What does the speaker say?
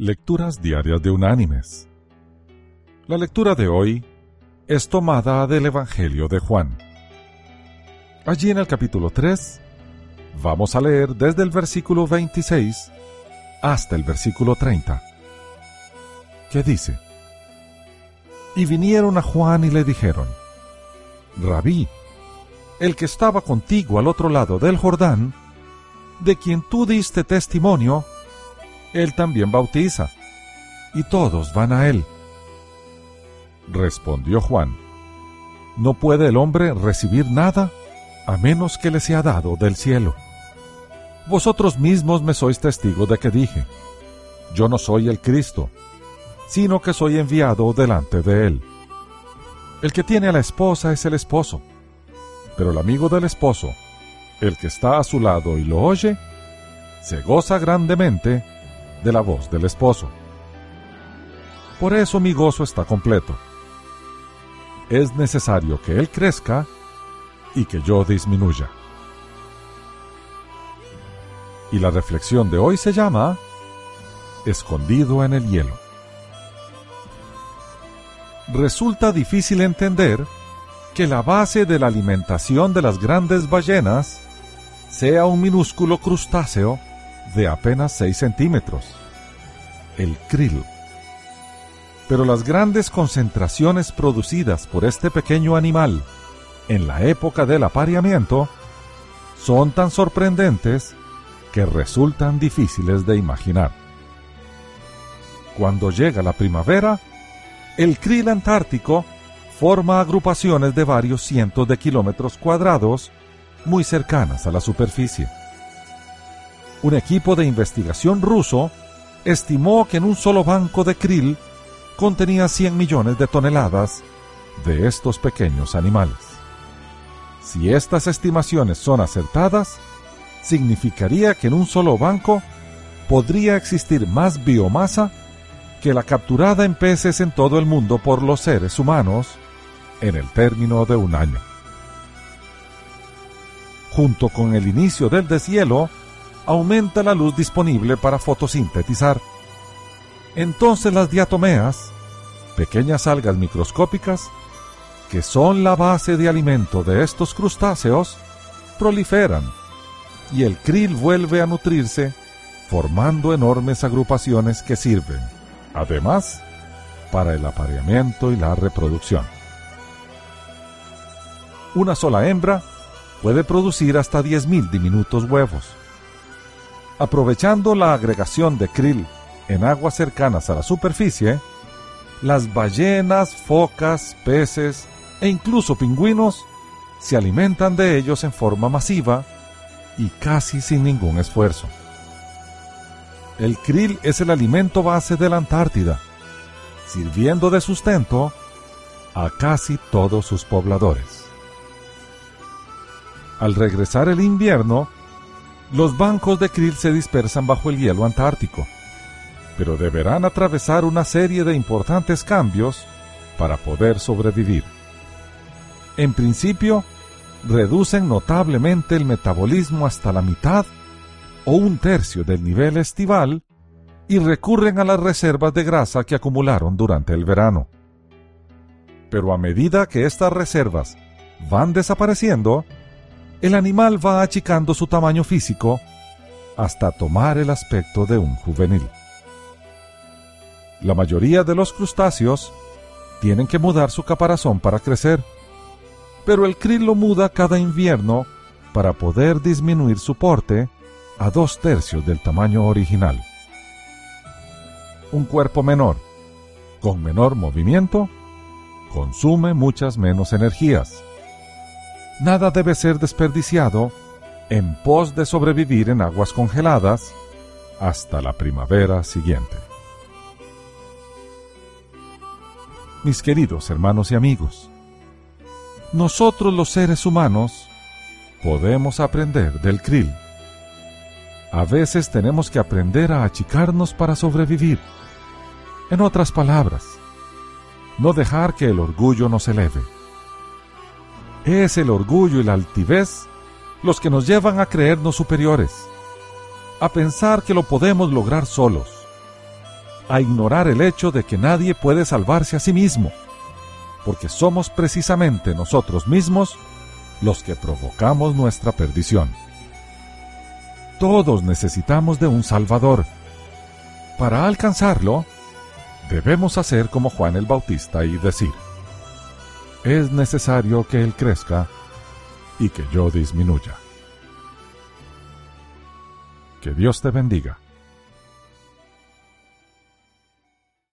Lecturas Diarias de Unánimes. La lectura de hoy es tomada del Evangelio de Juan. Allí en el capítulo 3 vamos a leer desde el versículo 26 hasta el versículo 30, que dice, Y vinieron a Juan y le dijeron, Rabí, el que estaba contigo al otro lado del Jordán, de quien tú diste testimonio, él también bautiza, y todos van a él. Respondió Juan, No puede el hombre recibir nada a menos que le sea dado del cielo. Vosotros mismos me sois testigos de que dije, Yo no soy el Cristo, sino que soy enviado delante de él. El que tiene a la esposa es el esposo, pero el amigo del esposo, el que está a su lado y lo oye, se goza grandemente de la voz del esposo. Por eso mi gozo está completo. Es necesario que Él crezca y que yo disminuya. Y la reflexión de hoy se llama Escondido en el hielo. Resulta difícil entender que la base de la alimentación de las grandes ballenas sea un minúsculo crustáceo de apenas 6 centímetros, el krill. Pero las grandes concentraciones producidas por este pequeño animal en la época del apareamiento son tan sorprendentes que resultan difíciles de imaginar. Cuando llega la primavera, el krill antártico forma agrupaciones de varios cientos de kilómetros cuadrados muy cercanas a la superficie un equipo de investigación ruso estimó que en un solo banco de krill contenía 100 millones de toneladas de estos pequeños animales. Si estas estimaciones son acertadas, significaría que en un solo banco podría existir más biomasa que la capturada en peces en todo el mundo por los seres humanos en el término de un año. Junto con el inicio del deshielo, aumenta la luz disponible para fotosintetizar. Entonces las diatomeas, pequeñas algas microscópicas, que son la base de alimento de estos crustáceos, proliferan y el krill vuelve a nutrirse formando enormes agrupaciones que sirven, además, para el apareamiento y la reproducción. Una sola hembra puede producir hasta 10.000 diminutos huevos. Aprovechando la agregación de krill en aguas cercanas a la superficie, las ballenas, focas, peces e incluso pingüinos se alimentan de ellos en forma masiva y casi sin ningún esfuerzo. El krill es el alimento base de la Antártida, sirviendo de sustento a casi todos sus pobladores. Al regresar el invierno, los bancos de krill se dispersan bajo el hielo antártico, pero deberán atravesar una serie de importantes cambios para poder sobrevivir. En principio, reducen notablemente el metabolismo hasta la mitad o un tercio del nivel estival y recurren a las reservas de grasa que acumularon durante el verano. Pero a medida que estas reservas van desapareciendo, el animal va achicando su tamaño físico hasta tomar el aspecto de un juvenil. La mayoría de los crustáceos tienen que mudar su caparazón para crecer, pero el krill lo muda cada invierno para poder disminuir su porte a dos tercios del tamaño original. Un cuerpo menor, con menor movimiento, consume muchas menos energías nada debe ser desperdiciado en pos de sobrevivir en aguas congeladas hasta la primavera siguiente. Mis queridos hermanos y amigos, nosotros los seres humanos podemos aprender del krill. A veces tenemos que aprender a achicarnos para sobrevivir. En otras palabras, no dejar que el orgullo nos eleve es el orgullo y la altivez los que nos llevan a creernos superiores, a pensar que lo podemos lograr solos. a ignorar el hecho de que nadie puede salvarse a sí mismo, porque somos precisamente nosotros mismos los que provocamos nuestra perdición. Todos necesitamos de un Salvador. Para alcanzarlo, debemos hacer como Juan el Bautista y decir, es necesario que Él crezca y que yo disminuya. Que Dios te bendiga.